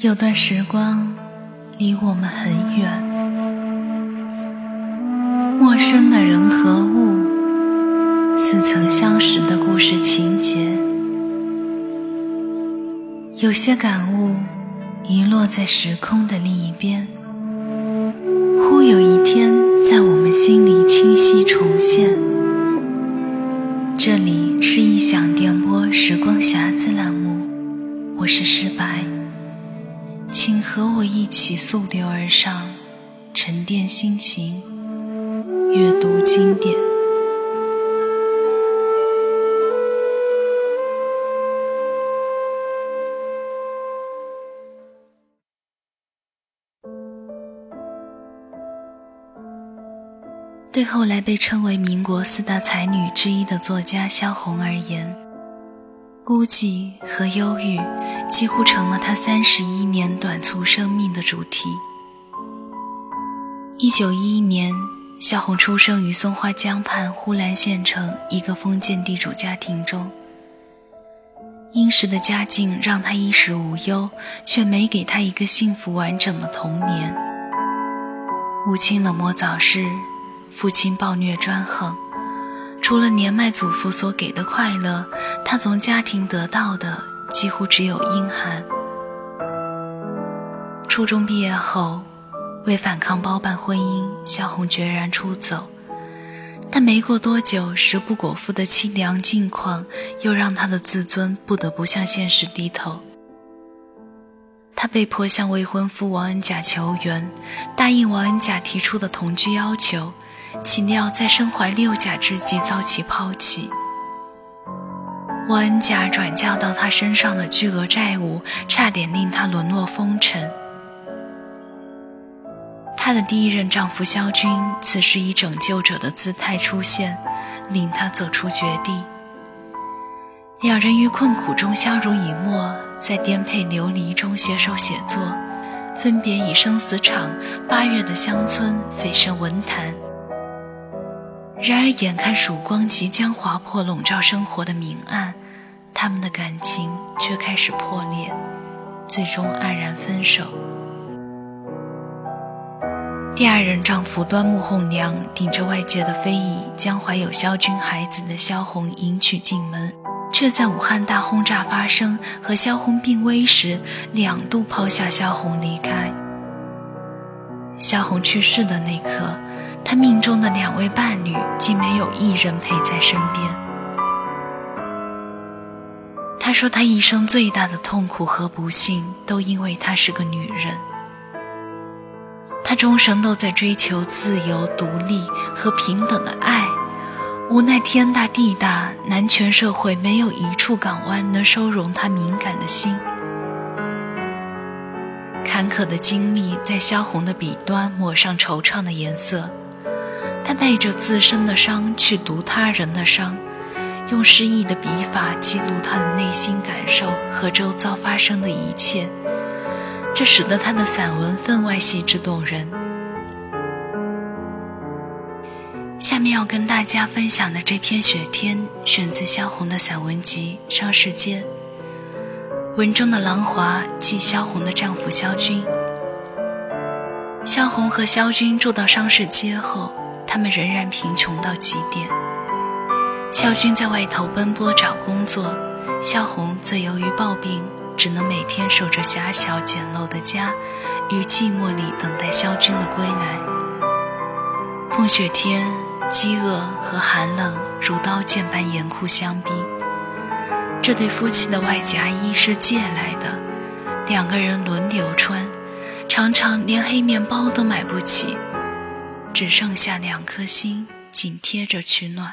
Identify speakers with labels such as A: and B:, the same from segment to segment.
A: 有段时光离我们很远，陌生的人和物，似曾相识的故事情节。有些感悟遗落在时空的另一边，忽有一天溯流而上，沉淀心情，阅读经典。对后来被称为民国四大才女之一的作家萧红而言，孤寂和忧郁几乎成了他三十一年短促生命的主题。一九一一年，萧红出生于松花江畔呼兰县城一个封建地主家庭中。殷实的家境让他衣食无忧，却没给他一个幸福完整的童年。母亲冷漠早逝，父亲暴虐专横。除了年迈祖父所给的快乐，他从家庭得到的几乎只有阴寒。初中毕业后，为反抗包办婚姻，萧红决然出走。但没过多久，食不果腹的凄凉境况又让他的自尊不得不向现实低头。他被迫向未婚夫王恩甲求援，答应王恩甲提出的同居要求。岂料在身怀六甲之际遭其抛弃。王恩甲转嫁到他身上的巨额债务，差点令他沦落风尘。她的第一任丈夫萧军，此时以拯救者的姿态出现，令她走出绝地。两人于困苦中相濡以沫，在颠沛流离中携手写作，分别以《生死场》《八月的乡村》蜚声文坛。然而，眼看曙光即将划破笼罩生活的明暗，他们的感情却开始破裂，最终黯然分手。第二任丈夫端木蕻良顶着外界的非议，将怀有萧军孩子的萧红迎娶进门，却在武汉大轰炸发生和萧红病危时，两度抛下萧红离开。萧红去世的那刻。他命中的两位伴侣竟没有一人陪在身边。他说：“他一生最大的痛苦和不幸，都因为她是个女人。他终生都在追求自由、独立和平等的爱，无奈天大地大，男权社会没有一处港湾能收容他敏感的心。坎坷的经历在萧红的笔端抹上惆怅的颜色。”带着自身的伤去读他人的伤，用诗意的笔法记录他的内心感受和周遭发生的一切，这使得他的散文分外细致动人。下面要跟大家分享的这篇《雪天》，选自萧红的散文集《商世间》，文中的郎华即萧红的丈夫萧军。萧红和萧军住到商市街后。他们仍然贫穷到极点。萧军在外头奔波找工作，萧红则由于暴病，只能每天守着狭小简陋的家，于寂寞里等待萧军的归来。风雪天，饥饿和寒冷如刀剑般严酷相逼。这对夫妻的外夹衣是借来的，两个人轮流穿，常常连黑面包都买不起。只剩下两颗心紧贴着取暖。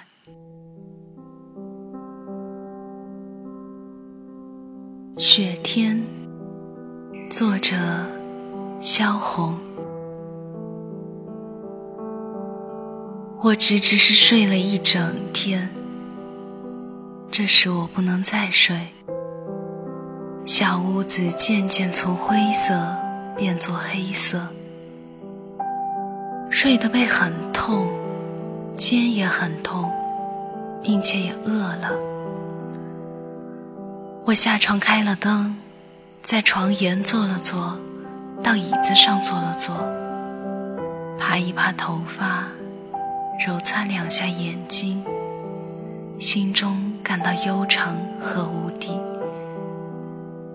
A: 雪天，作者萧红。我只只是睡了一整天，这时我不能再睡。小屋子渐渐从灰色变作黑色。睡的背很痛，肩也很痛，并且也饿了。我下床开了灯，在床沿坐了坐，到椅子上坐了坐，爬一爬头发，揉擦两下眼睛，心中感到悠长和无底，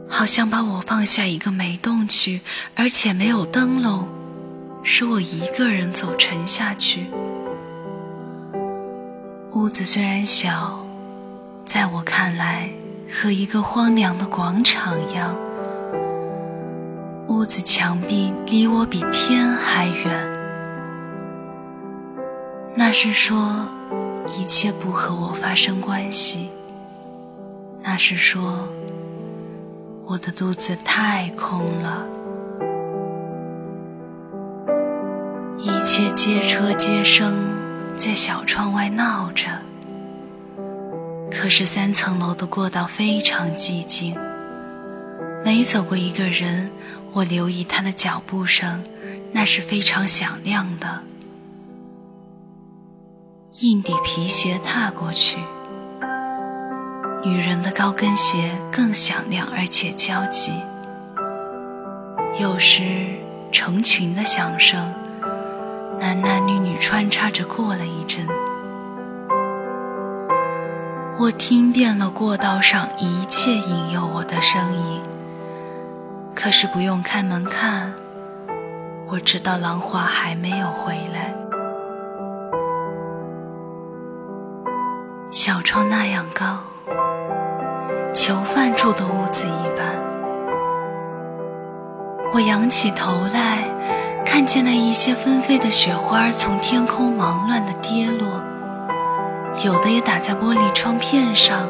A: 好像把我放下一个没洞去，而且没有灯笼，使我一个人走沉下去。屋子虽然小，在我看来和一个荒凉的广场一样。屋子墙壁离我比天还远，那是说一切不和我发生关系。那是说我的肚子太空了，一切街车街声在小窗外闹着，可是三层楼的过道非常寂静，每走过一个人。我留意他的脚步声，那是非常响亮的。硬底皮鞋踏过去，女人的高跟鞋更响亮而且焦急。有时成群的响声，男男女女穿插着过了一阵。我听遍了过道上一切引诱我的声音。可是不用开门看，我知道狼华还没有回来。小窗那样高，囚犯住的屋子一般。我仰起头来，看见那一些纷飞的雪花从天空忙乱地跌落，有的也打在玻璃窗片上。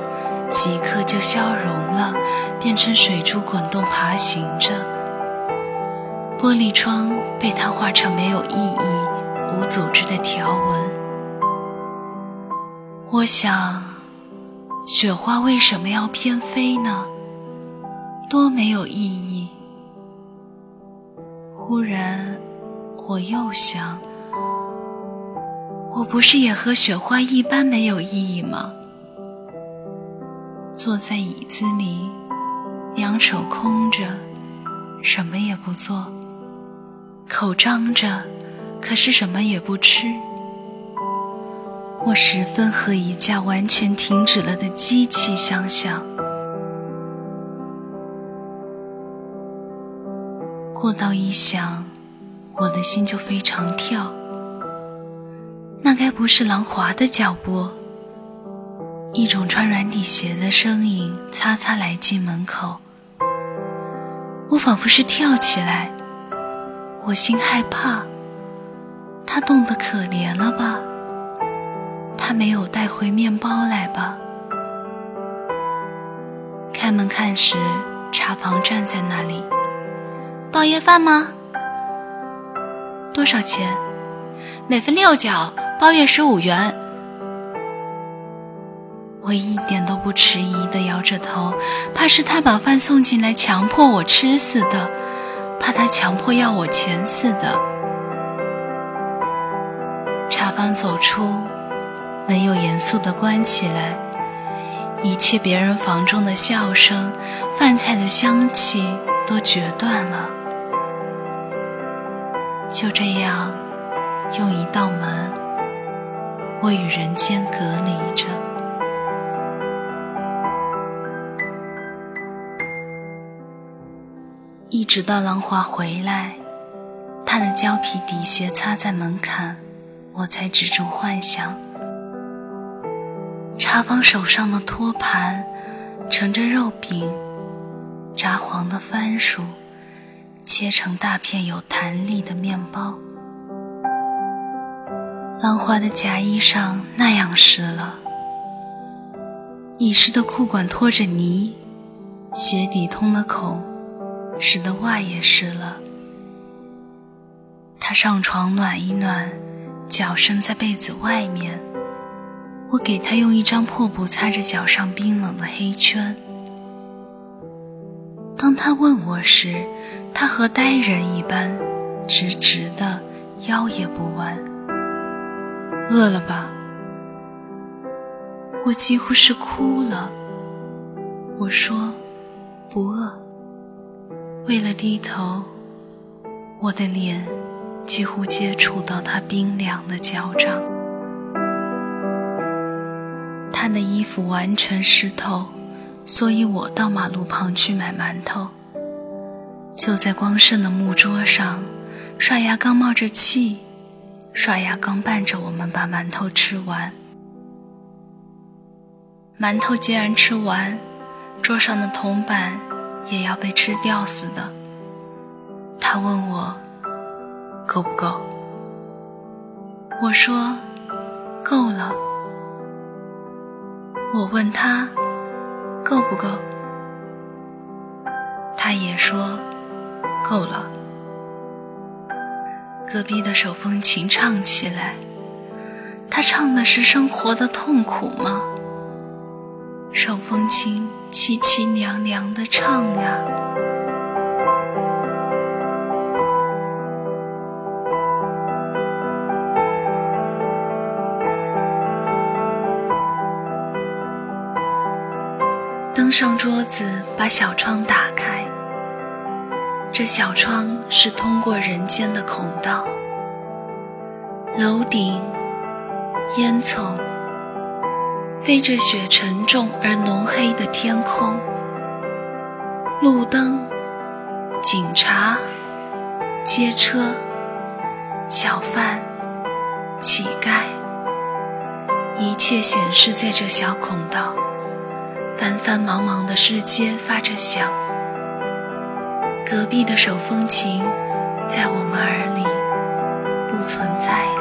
A: 即刻就消融了，变成水珠滚动爬行着。玻璃窗被它画成没有意义、无组织的条纹。我想，雪花为什么要偏飞呢？多没有意义！忽然，我又想，我不是也和雪花一般没有意义吗？坐在椅子里，两手空着，什么也不做，口张着，可是什么也不吃。我十分和一架完全停止了的机器相像。过道一响，我的心就非常跳。那该不是狼滑的脚步？一种穿软底鞋的声音擦擦来进门口，我仿佛是跳起来，我心害怕，他冻得可怜了吧？他没有带回面包来吧？开门看时，茶房站在那里，包夜饭吗？多少钱？每份六角，包月十五元。我一点都不迟疑地摇着头，怕是他把饭送进来强迫我吃似的，怕他强迫要我钱似的。茶房走出，门又严肃地关起来，一切别人房中的笑声、饭菜的香气都决断了。就这样，用一道门，我与人间隔离着。一直到狼华回来，他的胶皮底鞋擦在门槛，我才止住幻想。茶房手上的托盘盛着肉饼、炸黄的番薯、切成大片有弹力的面包。浪花的夹衣上那样湿了，已湿的裤管拖着泥，鞋底通了孔。使得袜也湿了。他上床暖一暖，脚伸在被子外面。我给他用一张破布擦着脚上冰冷的黑圈。当他问我时，他和呆人一般，直直的，腰也不弯。饿了吧？我几乎是哭了。我说，不饿。为了低头，我的脸几乎接触到他冰凉的脚掌。他的衣服完全湿透，所以我到马路旁去买馒头。就在光盛的木桌上，刷牙刚冒着气，刷牙刚伴着我们把馒头吃完。馒头既然吃完，桌上的铜板也要被吃掉似的。他问我够不够，我说够了。我问他够不够，他也说。够了。隔壁的手风琴唱起来，他唱的是生活的痛苦吗？手风琴凄凄凉凉的唱呀。登上桌子，把小窗打开。这小窗是通过人间的孔道，楼顶、烟囱，飞着雪沉重而浓黑的天空，路灯、警察、街车、小贩、乞丐，一切显示在这小孔道，繁繁忙忙的世间发着响。隔壁的手风琴，在我们耳里不存在。